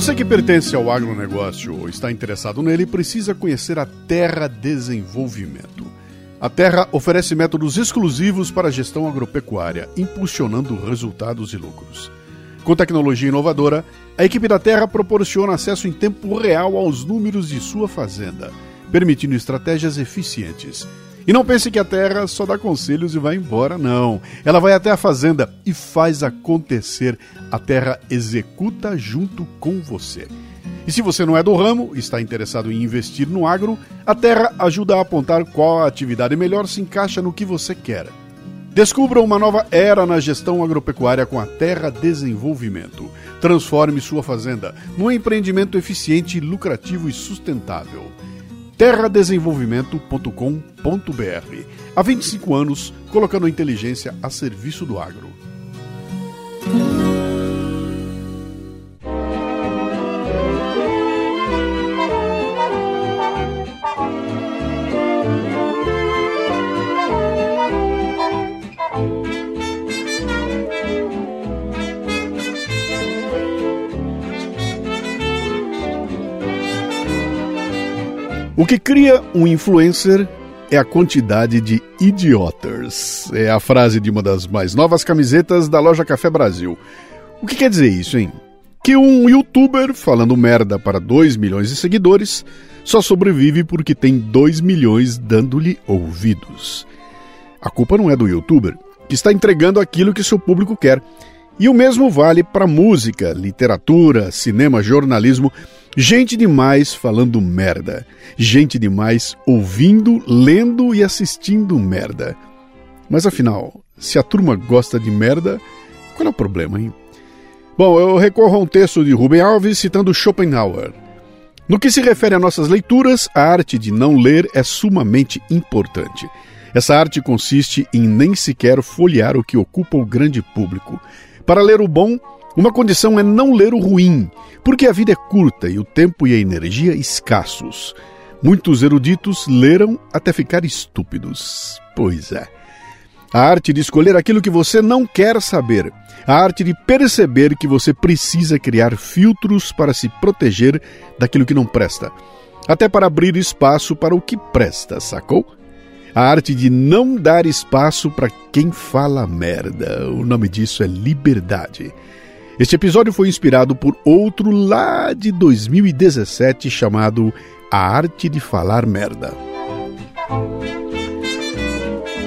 Você que pertence ao agronegócio ou está interessado nele precisa conhecer a Terra Desenvolvimento. A Terra oferece métodos exclusivos para a gestão agropecuária, impulsionando resultados e lucros. Com tecnologia inovadora, a equipe da Terra proporciona acesso em tempo real aos números de sua fazenda, permitindo estratégias eficientes. E não pense que a Terra só dá conselhos e vai embora, não. Ela vai até a fazenda e faz acontecer. A Terra executa junto com você. E se você não é do ramo e está interessado em investir no agro, a Terra ajuda a apontar qual atividade melhor se encaixa no que você quer. Descubra uma nova era na gestão agropecuária com a Terra Desenvolvimento. Transforme sua fazenda num empreendimento eficiente, lucrativo e sustentável. terradesenvolvimento.com.br. Há 25 anos, colocando a inteligência a serviço do agro. Que cria um influencer é a quantidade de idiotas. É a frase de uma das mais novas camisetas da loja Café Brasil. O que quer dizer isso, hein? Que um youtuber falando merda para 2 milhões de seguidores só sobrevive porque tem 2 milhões dando-lhe ouvidos. A culpa não é do youtuber, que está entregando aquilo que seu público quer. E o mesmo vale para música, literatura, cinema, jornalismo Gente demais falando merda. Gente demais ouvindo, lendo e assistindo merda. Mas afinal, se a turma gosta de merda, qual é o problema, hein? Bom, eu recorro a um texto de Rubem Alves citando Schopenhauer. No que se refere a nossas leituras, a arte de não ler é sumamente importante. Essa arte consiste em nem sequer folhear o que ocupa o grande público. Para ler o bom, uma condição é não ler o ruim, porque a vida é curta e o tempo e a energia escassos. Muitos eruditos leram até ficar estúpidos. Pois é. A arte de escolher aquilo que você não quer saber. A arte de perceber que você precisa criar filtros para se proteger daquilo que não presta. Até para abrir espaço para o que presta, sacou? A arte de não dar espaço para quem fala merda. O nome disso é liberdade. Este episódio foi inspirado por outro lá de 2017 chamado A Arte de Falar Merda.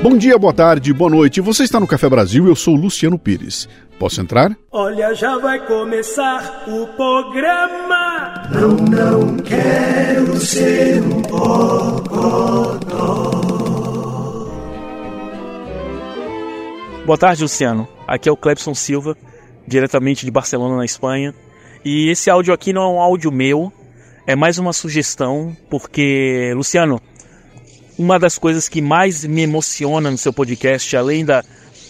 Bom dia, boa tarde, boa noite. Você está no Café Brasil, eu sou Luciano Pires. Posso entrar? Olha, já vai começar o programa. Não, não quero ser um bocodó. Boa tarde, Luciano. Aqui é o Clebson Silva diretamente de Barcelona, na Espanha. E esse áudio aqui não é um áudio meu, é mais uma sugestão, porque, Luciano, uma das coisas que mais me emociona no seu podcast, além da,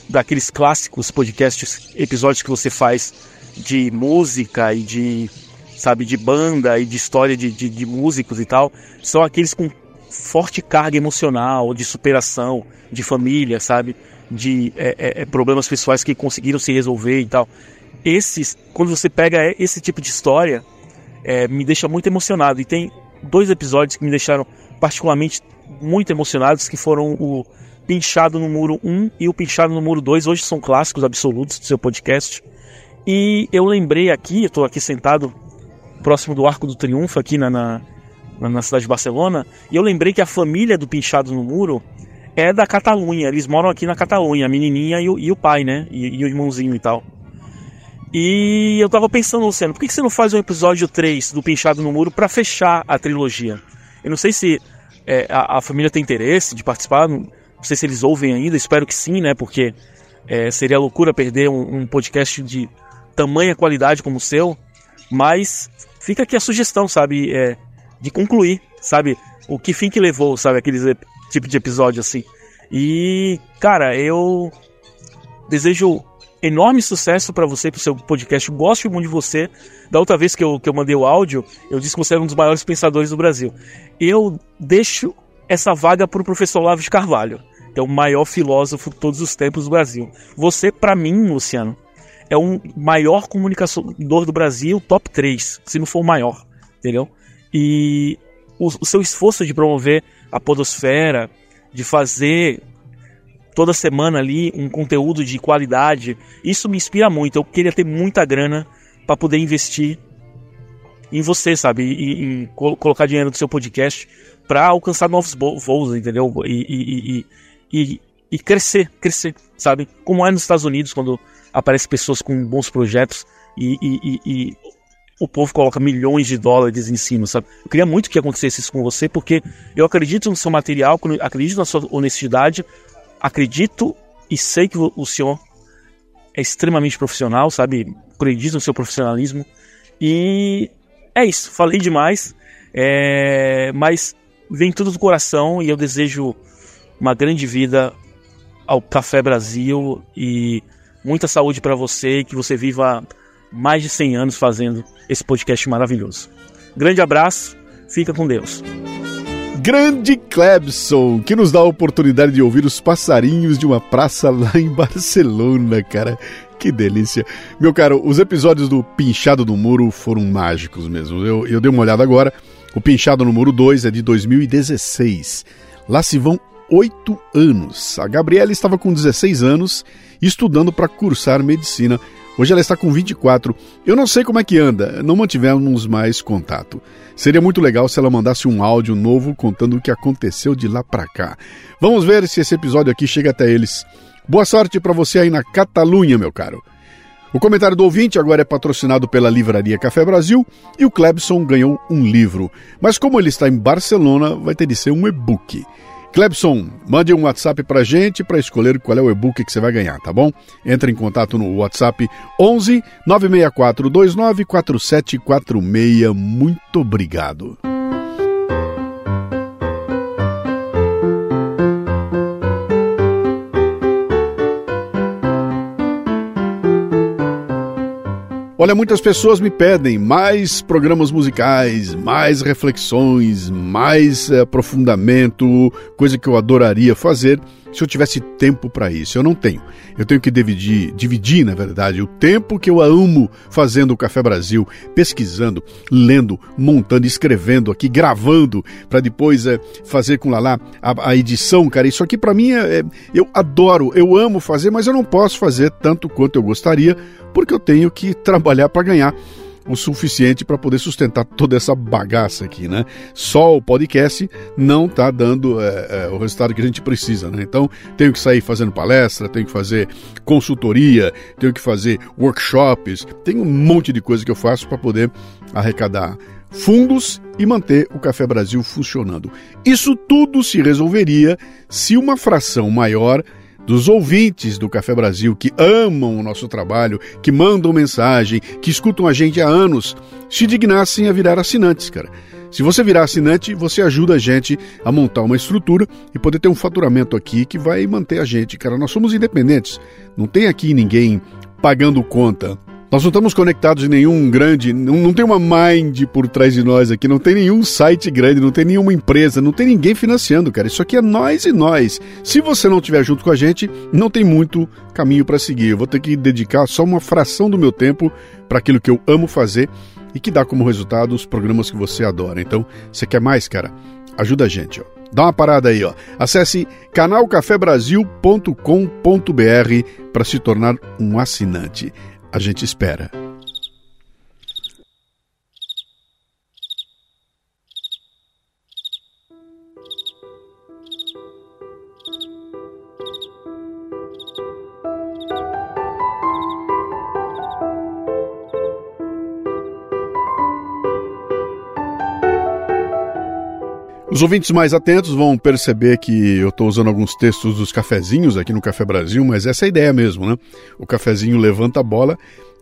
daqueles clássicos podcasts, episódios que você faz de música e de, sabe, de banda e de história de, de, de músicos e tal, são aqueles com forte carga emocional, de superação, de família, sabe? De é, é, é, problemas pessoais que conseguiram se resolver e tal. Esses, quando você pega esse tipo de história, é, me deixa muito emocionado. E tem dois episódios que me deixaram particularmente muito emocionados, que foram o Pinchado no Muro 1 e o Pinchado no Muro 2. Hoje são clássicos absolutos do seu podcast. E eu lembrei aqui, estou aqui sentado próximo do Arco do Triunfo, aqui na, na, na cidade de Barcelona, e eu lembrei que a família do Pinchado no Muro é da Catalunha. Eles moram aqui na Catalunha, a menininha e o, e o pai, né? E, e, o irmãozinho e tal. E eu tava pensando, Luciano, por que, você não faz um episódio 3 do Pinchado no Muro para fechar a trilogia? Eu não sei se é, a, a, família tem interesse de participar, não, não, sei se eles ouvem ainda, espero que sim, né? Porque é, seria loucura perder um, um podcast de tamanha qualidade como o seu. Mas fica aqui a sugestão, sabe? É, de concluir, sabe? O que fim que levou, sabe? Aqueles tipo de episódio assim. E, cara, eu desejo enorme sucesso para você, pro seu podcast. Gosto muito de você. Da outra vez que eu, que eu mandei o áudio, eu disse que você era um dos maiores pensadores do Brasil. Eu deixo essa vaga pro professor Olavo de Carvalho, que é o maior filósofo de todos os tempos do Brasil. Você, para mim, Luciano, é o maior comunicador do Brasil, top 3, se não for o maior, entendeu? E o, o seu esforço de promover a podosfera, de fazer toda semana ali um conteúdo de qualidade, isso me inspira muito. Eu queria ter muita grana para poder investir em você, sabe? E, em colocar dinheiro no seu podcast para alcançar novos voos, entendeu? E, e, e, e, crescer, crescer, sabe? Como é nos Estados Unidos, quando aparecem pessoas com bons projetos e, o povo coloca milhões de dólares em cima, sabe? Eu queria muito que acontecesse isso com você, porque eu acredito no seu material, acredito na sua honestidade, acredito e sei que o senhor é extremamente profissional, sabe? Acredito no seu profissionalismo. E é isso, falei demais, é... mas vem tudo do coração e eu desejo uma grande vida ao Café Brasil e muita saúde para você que você viva mais de 100 anos fazendo esse podcast maravilhoso. Grande abraço, fica com Deus. Grande Clebson, que nos dá a oportunidade de ouvir os passarinhos de uma praça lá em Barcelona, cara. Que delícia. Meu caro, os episódios do Pinchado do Muro foram mágicos mesmo. Eu, eu dei uma olhada agora. O Pinchado no Muro 2 é de 2016. Lá se vão oito anos. A Gabriela estava com 16 anos, estudando para cursar medicina Hoje ela está com 24. Eu não sei como é que anda, não mantivemos mais contato. Seria muito legal se ela mandasse um áudio novo contando o que aconteceu de lá para cá. Vamos ver se esse episódio aqui chega até eles. Boa sorte para você aí na Catalunha, meu caro. O comentário do ouvinte agora é patrocinado pela Livraria Café Brasil e o Clebson ganhou um livro. Mas como ele está em Barcelona, vai ter de ser um e-book. Clebson, mande um WhatsApp pra gente para escolher qual é o e-book que você vai ganhar, tá bom? Entre em contato no WhatsApp 11 964 29 4746. Muito obrigado. Olha, muitas pessoas me pedem mais programas musicais, mais reflexões, mais eh, aprofundamento, coisa que eu adoraria fazer se eu tivesse tempo para isso. Eu não tenho. Eu tenho que dividir, dividir, na verdade, o tempo que eu amo fazendo o Café Brasil, pesquisando, lendo, montando, escrevendo aqui, gravando, para depois é, fazer com Lala a, a, edição, cara. Isso aqui para mim é, é, eu adoro, eu amo fazer, mas eu não posso fazer tanto quanto eu gostaria, porque eu tenho que trabalhar para ganhar o suficiente para poder sustentar toda essa bagaça aqui, né? Só o podcast não está dando é, é, o resultado que a gente precisa, né? Então, tenho que sair fazendo palestra, tenho que fazer consultoria, tenho que fazer workshops, tem um monte de coisa que eu faço para poder arrecadar fundos e manter o Café Brasil funcionando. Isso tudo se resolveria se uma fração maior dos ouvintes do Café Brasil que amam o nosso trabalho, que mandam mensagem, que escutam a gente há anos, se dignassem a virar assinantes, cara. Se você virar assinante, você ajuda a gente a montar uma estrutura e poder ter um faturamento aqui que vai manter a gente, cara. Nós somos independentes. Não tem aqui ninguém pagando conta. Nós não estamos conectados em nenhum grande, não, não tem uma mind por trás de nós aqui, não tem nenhum site grande, não tem nenhuma empresa, não tem ninguém financiando, cara. Isso aqui é nós e nós. Se você não estiver junto com a gente, não tem muito caminho para seguir. Eu vou ter que dedicar só uma fração do meu tempo para aquilo que eu amo fazer e que dá como resultado os programas que você adora. Então, você quer mais, cara? Ajuda a gente, ó. Dá uma parada aí, ó. Acesse canalcafebrasil.com.br para se tornar um assinante. A gente espera. Os ouvintes mais atentos vão perceber que eu estou usando alguns textos dos cafezinhos aqui no Café Brasil, mas essa é a ideia mesmo, né? O cafezinho levanta a bola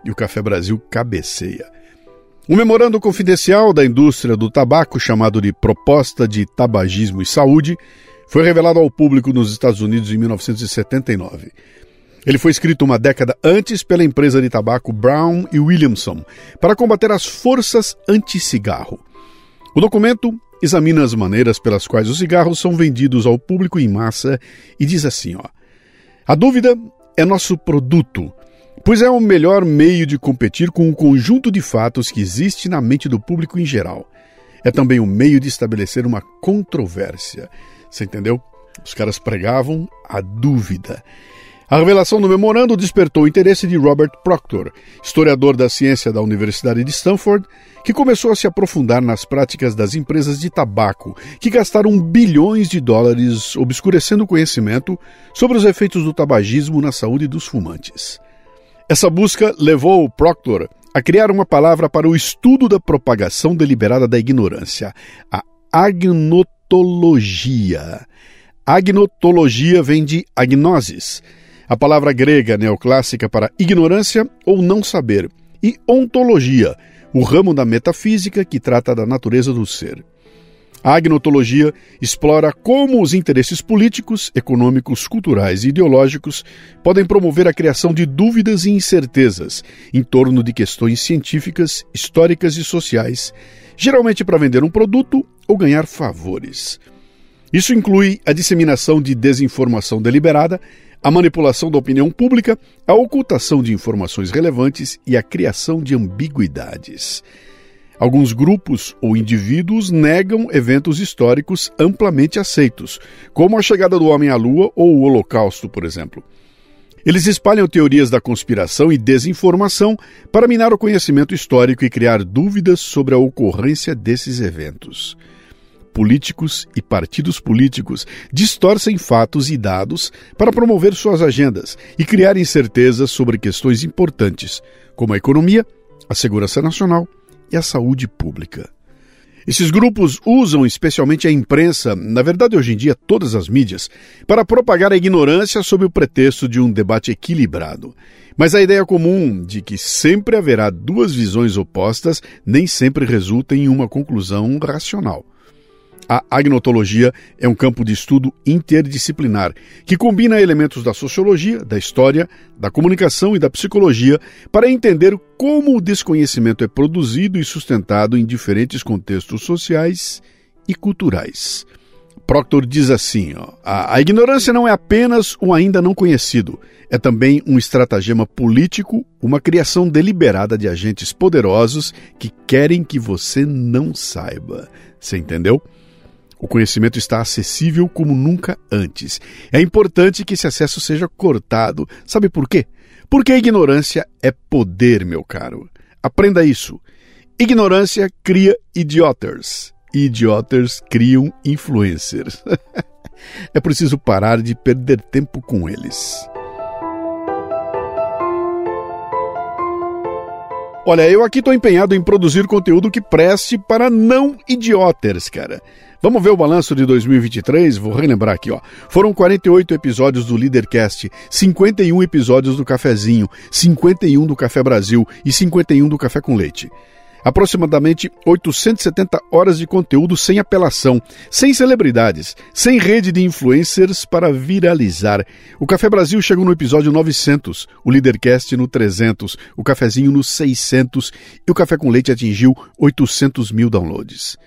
e o Café Brasil cabeceia. Um memorando confidencial da indústria do tabaco, chamado de Proposta de Tabagismo e Saúde, foi revelado ao público nos Estados Unidos em 1979. Ele foi escrito uma década antes pela empresa de tabaco Brown e Williamson para combater as forças anti-cigarro. O documento examina as maneiras pelas quais os cigarros são vendidos ao público em massa e diz assim: ó, a dúvida é nosso produto, pois é o melhor meio de competir com o conjunto de fatos que existe na mente do público em geral. É também um meio de estabelecer uma controvérsia. Você entendeu? Os caras pregavam a dúvida. A revelação do memorando despertou o interesse de Robert Proctor, historiador da ciência da Universidade de Stanford, que começou a se aprofundar nas práticas das empresas de tabaco, que gastaram bilhões de dólares obscurecendo o conhecimento sobre os efeitos do tabagismo na saúde dos fumantes. Essa busca levou Proctor a criar uma palavra para o estudo da propagação deliberada da ignorância, a agnotologia. Agnotologia vem de agnosis, a palavra grega neoclássica para ignorância ou não saber, e ontologia, o ramo da metafísica que trata da natureza do ser. A agnotologia explora como os interesses políticos, econômicos, culturais e ideológicos podem promover a criação de dúvidas e incertezas em torno de questões científicas, históricas e sociais, geralmente para vender um produto ou ganhar favores. Isso inclui a disseminação de desinformação deliberada, a manipulação da opinião pública, a ocultação de informações relevantes e a criação de ambiguidades. Alguns grupos ou indivíduos negam eventos históricos amplamente aceitos, como a chegada do homem à Lua ou o Holocausto, por exemplo. Eles espalham teorias da conspiração e desinformação para minar o conhecimento histórico e criar dúvidas sobre a ocorrência desses eventos. Políticos e partidos políticos distorcem fatos e dados para promover suas agendas e criar incertezas sobre questões importantes, como a economia, a segurança nacional e a saúde pública. Esses grupos usam especialmente a imprensa, na verdade hoje em dia todas as mídias, para propagar a ignorância sob o pretexto de um debate equilibrado. Mas a ideia comum de que sempre haverá duas visões opostas nem sempre resulta em uma conclusão racional. A agnotologia é um campo de estudo interdisciplinar que combina elementos da sociologia, da história, da comunicação e da psicologia para entender como o desconhecimento é produzido e sustentado em diferentes contextos sociais e culturais. Proctor diz assim: ó, a, a ignorância não é apenas o ainda não conhecido, é também um estratagema político, uma criação deliberada de agentes poderosos que querem que você não saiba. Você entendeu? O conhecimento está acessível como nunca antes. É importante que esse acesso seja cortado. Sabe por quê? Porque a ignorância é poder, meu caro. Aprenda isso. Ignorância cria idioters. Idioters criam influencers. é preciso parar de perder tempo com eles. Olha, eu aqui estou empenhado em produzir conteúdo que preste para não idioters, cara. Vamos ver o balanço de 2023? Vou relembrar aqui, ó. Foram 48 episódios do Leadercast, 51 episódios do Cafezinho, 51 do Café Brasil e 51 do Café com Leite aproximadamente 870 horas de conteúdo sem apelação, sem celebridades, sem rede de influencers para viralizar. O Café Brasil chegou no episódio 900, o Leadercast no 300, o Cafezinho no 600 e o Café com Leite atingiu 800 mil downloads.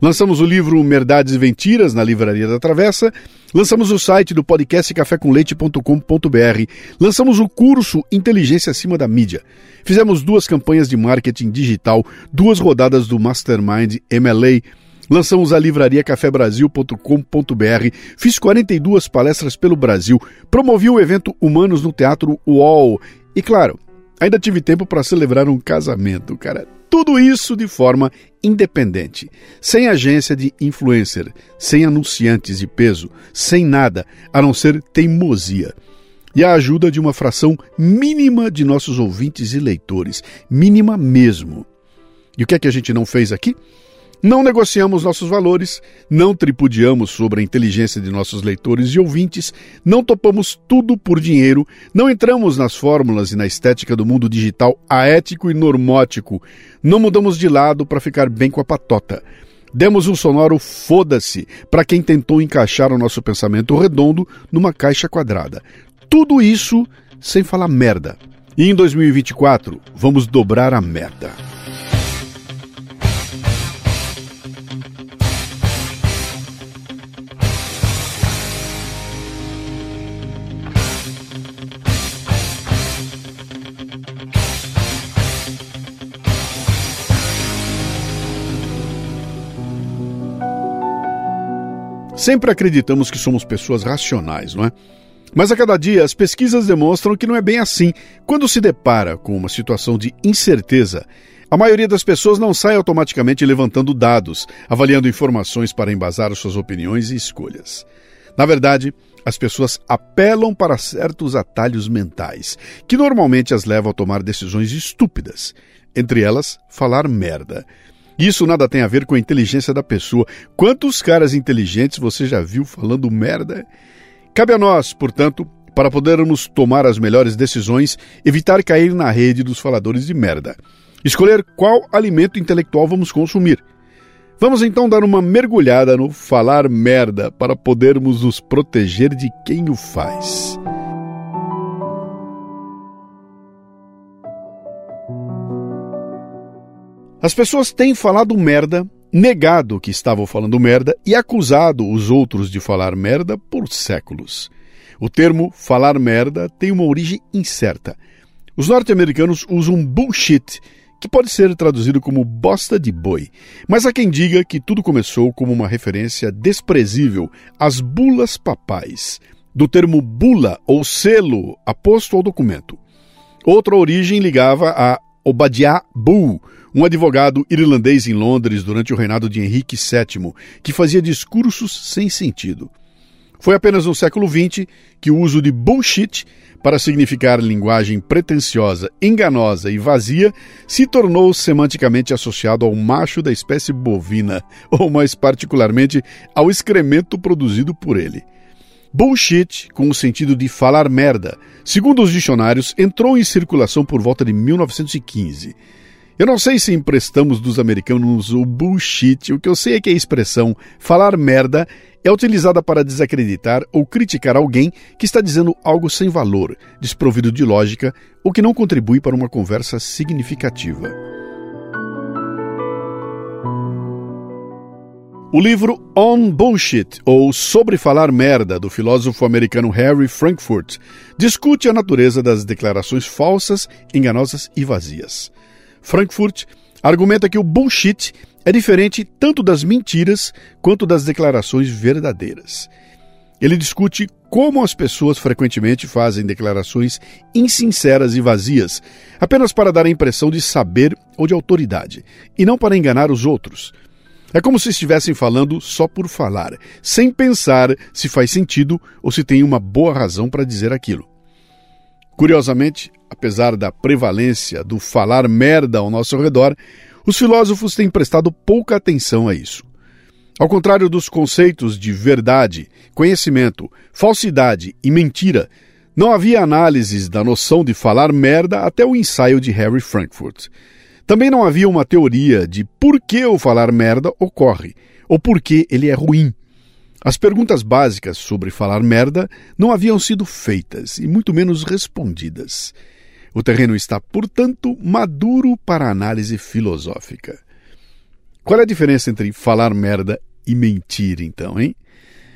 Lançamos o livro Verdades e Mentiras na Livraria da Travessa. Lançamos o site do podcast cafécomleite.com.br. Lançamos o curso Inteligência Acima da Mídia. Fizemos duas campanhas de marketing digital, duas rodadas do Mastermind MLA. Lançamos a livraria cafebrasil.com.br, fiz 42 palestras pelo Brasil, promovi o evento Humanos no Teatro UOL e, claro, ainda tive tempo para celebrar um casamento, cara. Tudo isso de forma independente, sem agência de influencer, sem anunciantes de peso, sem nada a não ser teimosia. E a ajuda de uma fração mínima de nossos ouvintes e leitores, mínima mesmo. E o que é que a gente não fez aqui? Não negociamos nossos valores, não tripudiamos sobre a inteligência de nossos leitores e ouvintes, não topamos tudo por dinheiro, não entramos nas fórmulas e na estética do mundo digital aético e normótico, não mudamos de lado para ficar bem com a patota. Demos um sonoro foda-se para quem tentou encaixar o nosso pensamento redondo numa caixa quadrada. Tudo isso sem falar merda. E em 2024, vamos dobrar a merda. Sempre acreditamos que somos pessoas racionais, não é? Mas a cada dia as pesquisas demonstram que não é bem assim. Quando se depara com uma situação de incerteza, a maioria das pessoas não sai automaticamente levantando dados, avaliando informações para embasar suas opiniões e escolhas. Na verdade, as pessoas apelam para certos atalhos mentais, que normalmente as levam a tomar decisões estúpidas, entre elas, falar merda. Isso nada tem a ver com a inteligência da pessoa. Quantos caras inteligentes você já viu falando merda? Cabe a nós, portanto, para podermos tomar as melhores decisões, evitar cair na rede dos faladores de merda. Escolher qual alimento intelectual vamos consumir. Vamos então dar uma mergulhada no falar merda para podermos nos proteger de quem o faz. As pessoas têm falado merda, negado que estavam falando merda e acusado os outros de falar merda por séculos. O termo falar merda tem uma origem incerta. Os norte-americanos usam bullshit, que pode ser traduzido como bosta de boi, mas há quem diga que tudo começou como uma referência desprezível às bulas papais, do termo bula ou selo aposto ao documento. Outra origem ligava a Obadiah Bull, um advogado irlandês em Londres durante o reinado de Henrique VII, que fazia discursos sem sentido. Foi apenas no século XX que o uso de bullshit para significar linguagem pretensiosa, enganosa e vazia se tornou semanticamente associado ao macho da espécie bovina, ou mais particularmente ao excremento produzido por ele. Bullshit, com o sentido de falar merda, segundo os dicionários, entrou em circulação por volta de 1915. Eu não sei se emprestamos dos americanos o bullshit, o que eu sei é que a expressão falar merda é utilizada para desacreditar ou criticar alguém que está dizendo algo sem valor, desprovido de lógica ou que não contribui para uma conversa significativa. O livro On Bullshit, ou Sobre Falar Merda, do filósofo americano Harry Frankfurt, discute a natureza das declarações falsas, enganosas e vazias. Frankfurt argumenta que o bullshit é diferente tanto das mentiras quanto das declarações verdadeiras. Ele discute como as pessoas frequentemente fazem declarações insinceras e vazias, apenas para dar a impressão de saber ou de autoridade, e não para enganar os outros. É como se estivessem falando só por falar, sem pensar se faz sentido ou se tem uma boa razão para dizer aquilo. Curiosamente, apesar da prevalência do falar merda ao nosso redor, os filósofos têm prestado pouca atenção a isso. Ao contrário dos conceitos de verdade, conhecimento, falsidade e mentira, não havia análises da noção de falar merda até o ensaio de Harry Frankfurt. Também não havia uma teoria de por que o falar merda ocorre, ou por que ele é ruim. As perguntas básicas sobre falar merda não haviam sido feitas e muito menos respondidas. O terreno está, portanto, maduro para análise filosófica. Qual é a diferença entre falar merda e mentir, então, hein?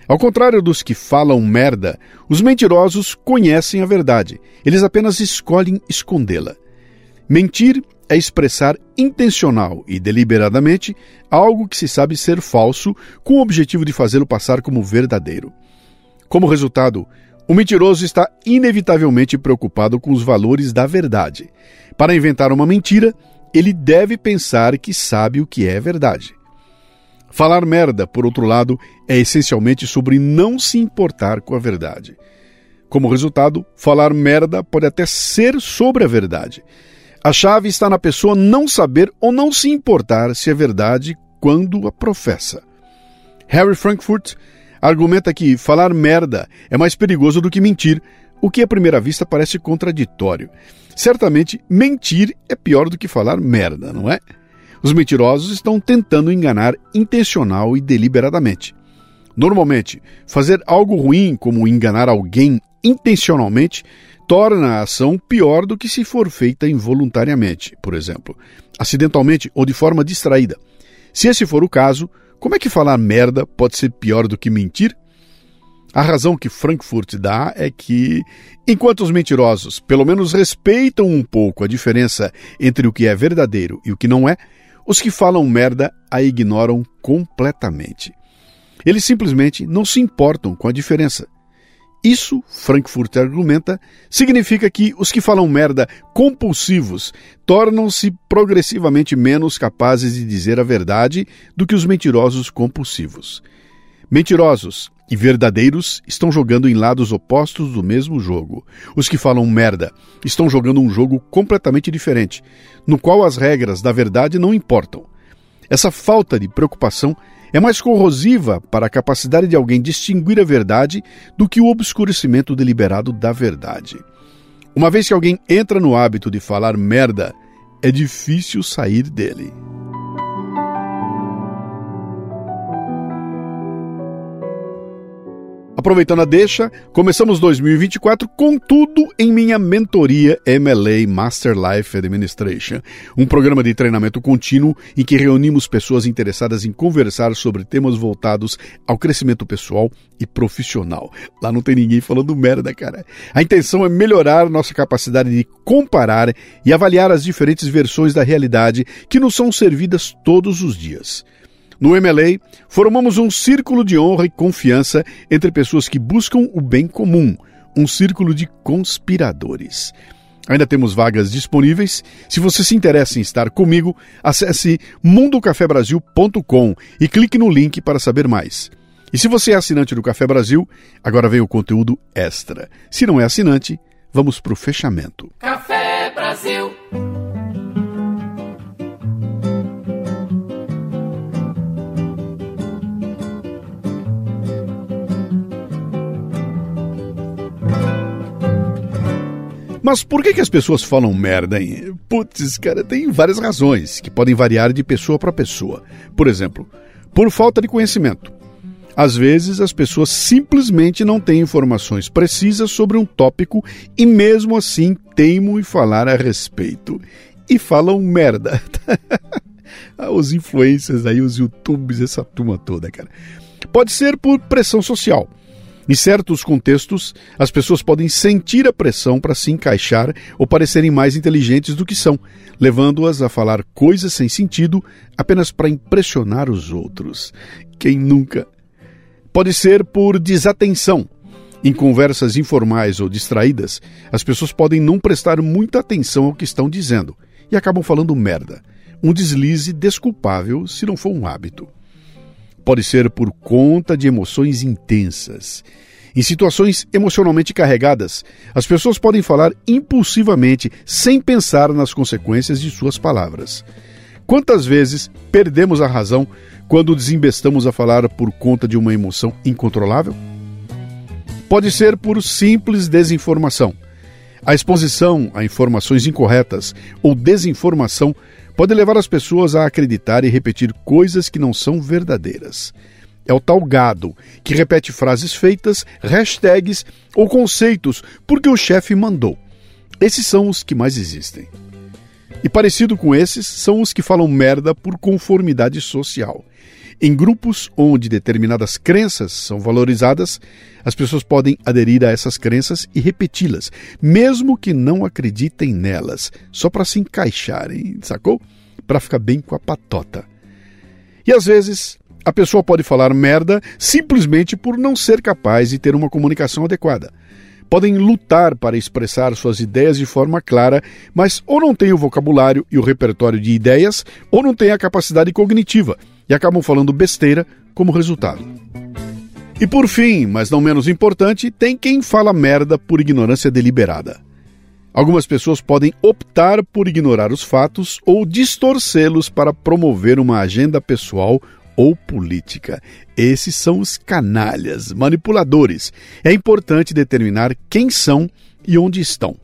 Ao contrário dos que falam merda, os mentirosos conhecem a verdade, eles apenas escolhem escondê-la. Mentir é expressar intencional e deliberadamente algo que se sabe ser falso com o objetivo de fazê-lo passar como verdadeiro. Como resultado, o mentiroso está inevitavelmente preocupado com os valores da verdade. Para inventar uma mentira, ele deve pensar que sabe o que é verdade. Falar merda, por outro lado, é essencialmente sobre não se importar com a verdade. Como resultado, falar merda pode até ser sobre a verdade, a chave está na pessoa não saber ou não se importar se é verdade quando a professa. Harry Frankfurt argumenta que falar merda é mais perigoso do que mentir, o que à primeira vista parece contraditório. Certamente, mentir é pior do que falar merda, não é? Os mentirosos estão tentando enganar intencional e deliberadamente. Normalmente, fazer algo ruim, como enganar alguém intencionalmente, torna a ação pior do que se for feita involuntariamente, por exemplo, acidentalmente ou de forma distraída. Se esse for o caso, como é que falar merda pode ser pior do que mentir? A razão que Frankfurt dá é que, enquanto os mentirosos pelo menos respeitam um pouco a diferença entre o que é verdadeiro e o que não é, os que falam merda a ignoram completamente. Eles simplesmente não se importam com a diferença. Isso, Frankfurt argumenta, significa que os que falam merda compulsivos tornam-se progressivamente menos capazes de dizer a verdade do que os mentirosos compulsivos. Mentirosos e verdadeiros estão jogando em lados opostos do mesmo jogo. Os que falam merda estão jogando um jogo completamente diferente, no qual as regras da verdade não importam. Essa falta de preocupação é mais corrosiva para a capacidade de alguém distinguir a verdade do que o obscurecimento deliberado da verdade. Uma vez que alguém entra no hábito de falar merda, é difícil sair dele. Aproveitando a deixa, começamos 2024 com tudo em minha mentoria MLA Master Life Administration, um programa de treinamento contínuo em que reunimos pessoas interessadas em conversar sobre temas voltados ao crescimento pessoal e profissional. Lá não tem ninguém falando merda, cara. A intenção é melhorar nossa capacidade de comparar e avaliar as diferentes versões da realidade que nos são servidas todos os dias. No MLA, formamos um círculo de honra e confiança entre pessoas que buscam o bem comum, um círculo de conspiradores. Ainda temos vagas disponíveis. Se você se interessa em estar comigo, acesse mundocafebrasil.com e clique no link para saber mais. E se você é assinante do Café Brasil, agora vem o conteúdo extra. Se não é assinante, vamos para o fechamento. Café Brasil. Mas por que, que as pessoas falam merda, hein? Putz, cara, tem várias razões que podem variar de pessoa para pessoa. Por exemplo, por falta de conhecimento. Às vezes as pessoas simplesmente não têm informações precisas sobre um tópico e mesmo assim teimam em falar a respeito. E falam merda. Ah, os influencers aí, os youtubers, essa turma toda, cara. Pode ser por pressão social. Em certos contextos, as pessoas podem sentir a pressão para se encaixar ou parecerem mais inteligentes do que são, levando-as a falar coisas sem sentido apenas para impressionar os outros. Quem nunca? Pode ser por desatenção. Em conversas informais ou distraídas, as pessoas podem não prestar muita atenção ao que estão dizendo e acabam falando merda. Um deslize desculpável se não for um hábito. Pode ser por conta de emoções intensas. Em situações emocionalmente carregadas, as pessoas podem falar impulsivamente, sem pensar nas consequências de suas palavras. Quantas vezes perdemos a razão quando desembestamos a falar por conta de uma emoção incontrolável? Pode ser por simples desinformação. A exposição a informações incorretas ou desinformação pode levar as pessoas a acreditar e repetir coisas que não são verdadeiras. É o tal gado, que repete frases feitas, hashtags ou conceitos porque o chefe mandou. Esses são os que mais existem. E parecido com esses são os que falam merda por conformidade social. Em grupos onde determinadas crenças são valorizadas, as pessoas podem aderir a essas crenças e repeti-las, mesmo que não acreditem nelas, só para se encaixarem, sacou? Para ficar bem com a patota. E às vezes, a pessoa pode falar merda simplesmente por não ser capaz de ter uma comunicação adequada. Podem lutar para expressar suas ideias de forma clara, mas ou não têm o vocabulário e o repertório de ideias, ou não têm a capacidade cognitiva e acabam falando besteira como resultado. E por fim, mas não menos importante, tem quem fala merda por ignorância deliberada. Algumas pessoas podem optar por ignorar os fatos ou distorcê-los para promover uma agenda pessoal ou política. Esses são os canalhas, manipuladores. É importante determinar quem são e onde estão.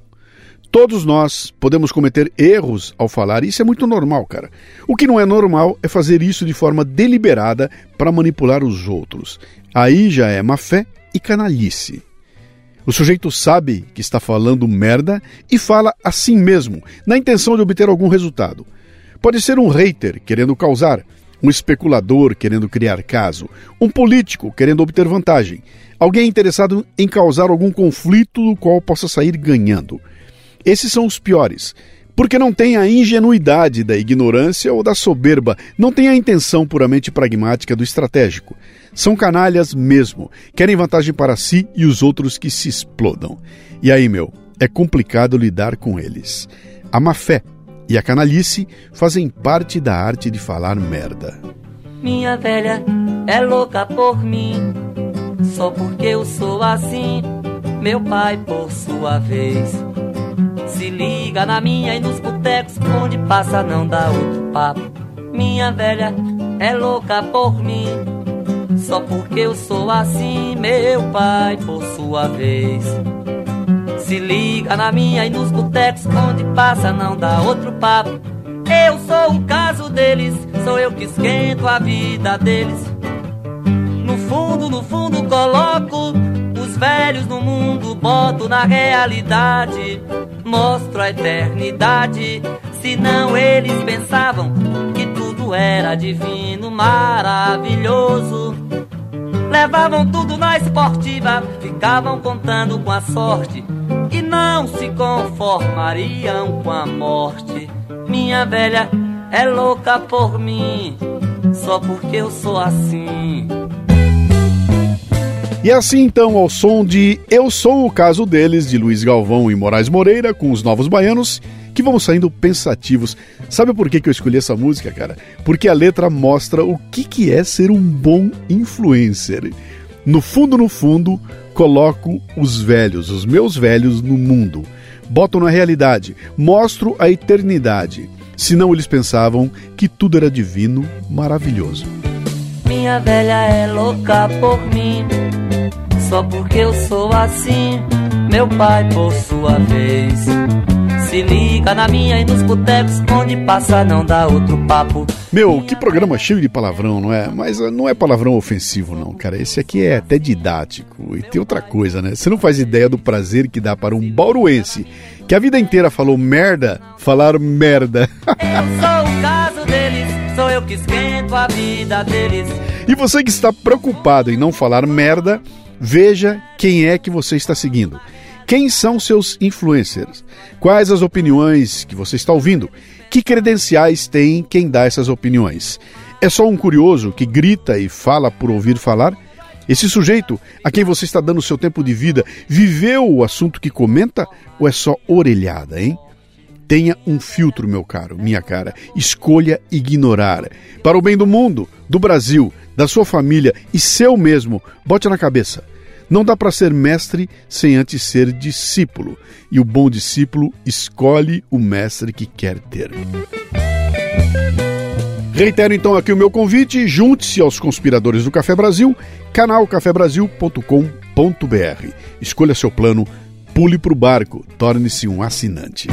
Todos nós podemos cometer erros ao falar, isso é muito normal, cara. O que não é normal é fazer isso de forma deliberada para manipular os outros. Aí já é má fé e canalice. O sujeito sabe que está falando merda e fala assim mesmo, na intenção de obter algum resultado. Pode ser um hater querendo causar, um especulador querendo criar caso, um político querendo obter vantagem, alguém interessado em causar algum conflito do qual possa sair ganhando. Esses são os piores, porque não tem a ingenuidade da ignorância ou da soberba, não tem a intenção puramente pragmática do estratégico. São canalhas mesmo, querem vantagem para si e os outros que se explodam. E aí, meu, é complicado lidar com eles. A má fé e a canalice fazem parte da arte de falar merda. Minha velha é louca por mim, só porque eu sou assim. Meu pai, por sua vez, se liga na minha e nos botecos, onde passa não dá outro papo. Minha velha é louca por mim, só porque eu sou assim. Meu pai, por sua vez. Se liga na minha e nos botecos onde passa não dá outro papo. Eu sou o caso deles, sou eu que esquento a vida deles. No fundo, no fundo coloco os velhos no mundo, boto na realidade, mostro a eternidade. Senão eles pensavam que tudo era divino, maravilhoso. Levavam tudo na esportiva, ficavam contando com a sorte e não se conformariam com a morte. Minha velha é louca por mim, só porque eu sou assim. E assim então, ao som de Eu Sou o Caso Deles, de Luiz Galvão e Moraes Moreira, com os Novos Baianos, que vamos saindo pensativos. Sabe por que, que eu escolhi essa música, cara? Porque a letra mostra o que, que é ser um bom influencer. No fundo, no fundo, coloco os velhos, os meus velhos, no mundo. Boto na realidade, mostro a eternidade. Senão eles pensavam que tudo era divino, maravilhoso. Minha velha é louca por mim, só porque eu sou assim. Meu pai, por sua vez, se liga na minha e nos botecos onde passa não dá outro papo. Meu, que programa cheio de palavrão, não é? Mas ah, não é palavrão ofensivo, não, cara. Esse aqui é até didático. E tem outra coisa, né? Você não faz ideia do prazer que dá para um bauruense que a vida inteira falou merda, falar merda. Eu sou o caso deles, sou eu que esquento a vida deles. E você que está preocupado em não falar merda, veja quem é que você está seguindo. Quem são seus influencers? Quais as opiniões que você está ouvindo? Que credenciais tem quem dá essas opiniões? É só um curioso que grita e fala por ouvir falar? Esse sujeito a quem você está dando seu tempo de vida viveu o assunto que comenta ou é só orelhada, hein? Tenha um filtro, meu caro, minha cara. Escolha ignorar. Para o bem do mundo, do Brasil, da sua família e seu mesmo, bote na cabeça. Não dá para ser mestre sem antes ser discípulo, e o bom discípulo escolhe o mestre que quer ter. Reitero então aqui o meu convite, junte-se aos conspiradores do Café Brasil, canalcafebrasil.com.br. Escolha seu plano, pule para o barco, torne-se um assinante.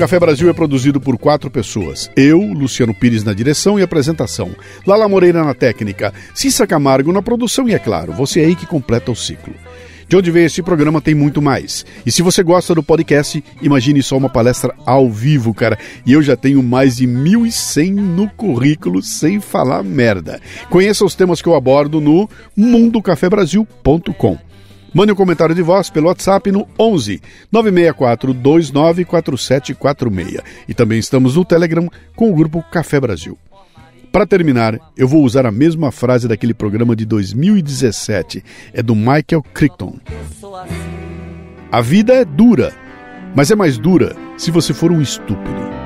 Café Brasil é produzido por quatro pessoas. Eu, Luciano Pires na direção e apresentação. Lala Moreira na técnica. Cissa Camargo na produção e, é claro, você aí que completa o ciclo. De onde veio esse programa tem muito mais. E se você gosta do podcast, imagine só uma palestra ao vivo, cara. E eu já tenho mais de 1.100 no currículo sem falar merda. Conheça os temas que eu abordo no mundocafebrasil.com. Mande um comentário de voz pelo WhatsApp no 11 964 294746. E também estamos no Telegram com o grupo Café Brasil. Para terminar, eu vou usar a mesma frase daquele programa de 2017. É do Michael Crichton. A vida é dura, mas é mais dura se você for um estúpido.